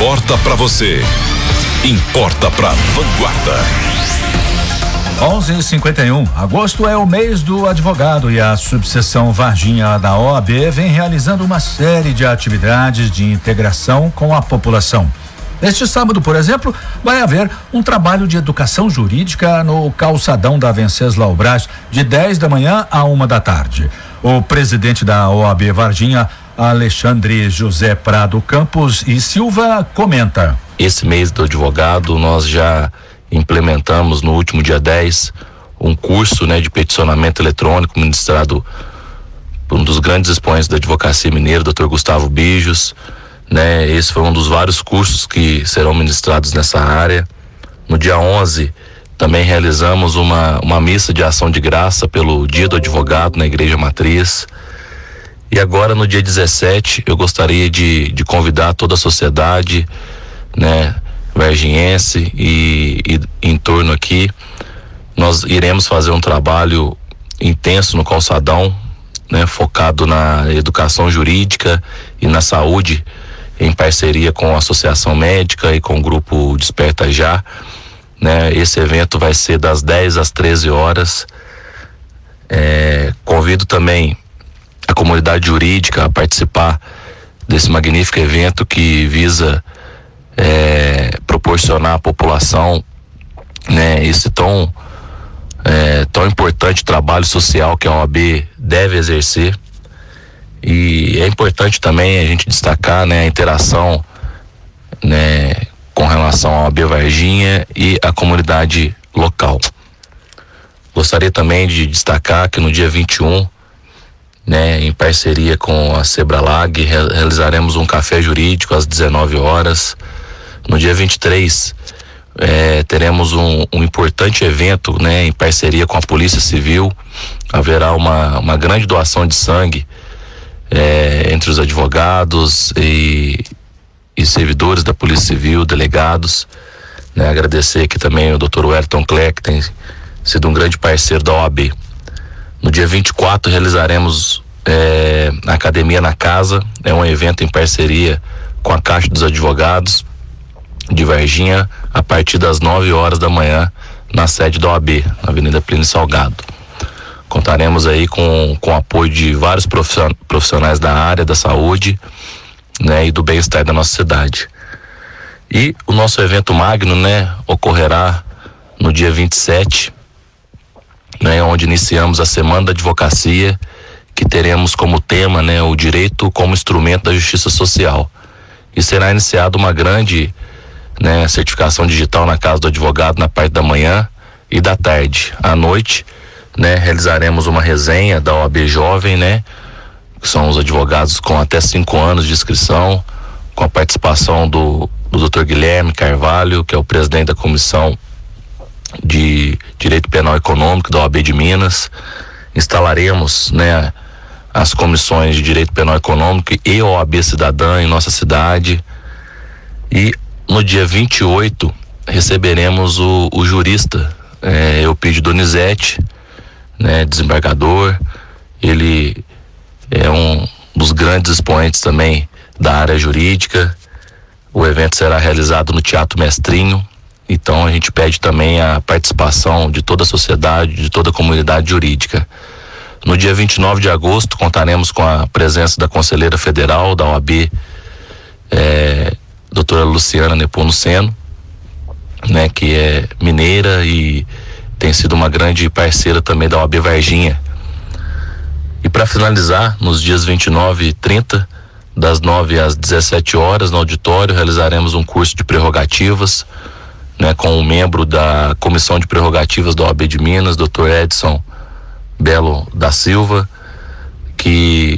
importa para você, importa para Vanguarda. 11:51. Agosto é o mês do advogado e a subseção Varginha da OAB vem realizando uma série de atividades de integração com a população. Neste sábado, por exemplo, vai haver um trabalho de educação jurídica no calçadão da Venceslau Braz, de 10 da manhã a uma da tarde. O presidente da OAB Varginha, Alexandre José Prado Campos e Silva, comenta. Esse mês do advogado, nós já implementamos no último dia 10 um curso né, de peticionamento eletrônico ministrado por um dos grandes expoentes da advocacia mineira, Dr. Gustavo Bijos. Né? Esse foi um dos vários cursos que serão ministrados nessa área. No dia 11, também realizamos uma, uma missa de ação de graça pelo Dia do Advogado na Igreja Matriz. E agora, no dia 17, eu gostaria de, de convidar toda a sociedade, né, verginhense e, e em torno aqui, nós iremos fazer um trabalho intenso no calçadão, né, focado na educação jurídica e na saúde, em parceria com a Associação Médica e com o grupo Desperta Já. Né, esse evento vai ser das 10 às 13 horas. É, convido também a comunidade jurídica a participar desse magnífico evento que visa é, proporcionar à população né, esse tão, é, tão importante trabalho social que a OAB deve exercer. E é importante também a gente destacar né, a interação né, com relação à OAB Varginha e a comunidade local. Gostaria também de destacar que no dia 21, né, em parceria com a Sebralag, realizaremos um café jurídico às 19 horas no dia 23, é, teremos um, um, importante evento né, em parceria com a Polícia Civil. Haverá uma, uma grande doação de sangue é, entre os advogados e, e, servidores da Polícia Civil, delegados. Né, agradecer aqui também o Dr. Wellington Clerc, que tem sido um grande parceiro da OAB. No dia 24 realizaremos é, a Academia na Casa, é um evento em parceria com a Caixa dos Advogados de Varginha a partir das 9 horas da manhã na sede da OAB, na Avenida Plínio Salgado. Contaremos aí com, com o apoio de vários profissionais da área da saúde né, e do bem-estar da nossa cidade. E o nosso evento magno né, ocorrerá no dia 27, né, onde iniciamos a Semana da Advocacia, que teremos como tema né, o direito como instrumento da justiça social. E será iniciada uma grande né, certificação digital na casa do advogado na parte da manhã e da tarde. À noite, né, realizaremos uma resenha da OAB Jovem, né, que são os advogados com até cinco anos de inscrição, com a participação do, do Dr. Guilherme Carvalho, que é o presidente da comissão de Direito Penal Econômico da OAB de Minas. Instalaremos, né, as comissões de Direito Penal Econômico e OAB Cidadã em nossa cidade. E no dia 28, receberemos o, o jurista é, Eupídio Donizete, né, desembargador. Ele é um dos grandes expoentes também da área jurídica. O evento será realizado no Teatro Mestrinho. Então a gente pede também a participação de toda a sociedade, de toda a comunidade jurídica. No dia 29 de agosto contaremos com a presença da conselheira federal da OAB, é, doutora Luciana Nepomuceno, né, que é mineira e tem sido uma grande parceira também da OAB Varginha. E para finalizar, nos dias 29 e 30, das 9 às 17 horas, no auditório, realizaremos um curso de prerrogativas, né, com um membro da Comissão de Prerrogativas da OAB de Minas, Dr. Edson Belo da Silva, que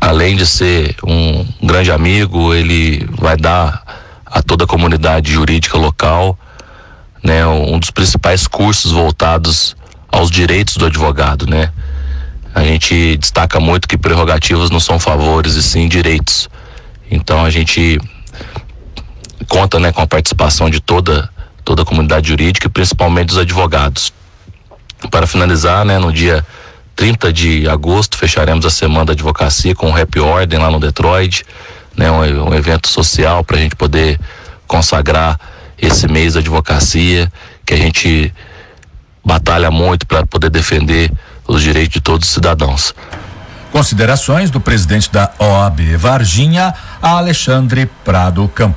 além de ser um grande amigo, ele vai dar a toda a comunidade jurídica local, né, um dos principais cursos voltados aos direitos do advogado, né? A gente destaca muito que prerrogativas não são favores e sim direitos. Então a gente conta, né, com a participação de toda toda a comunidade jurídica e principalmente dos advogados. Para finalizar, né, no dia 30 de agosto fecharemos a semana da advocacia com o Rap Ordem lá no Detroit. né, um, um evento social para a gente poder consagrar esse mês da advocacia, que a gente batalha muito para poder defender os direitos de todos os cidadãos. Considerações do presidente da OAB Varginha, Alexandre Prado Campos.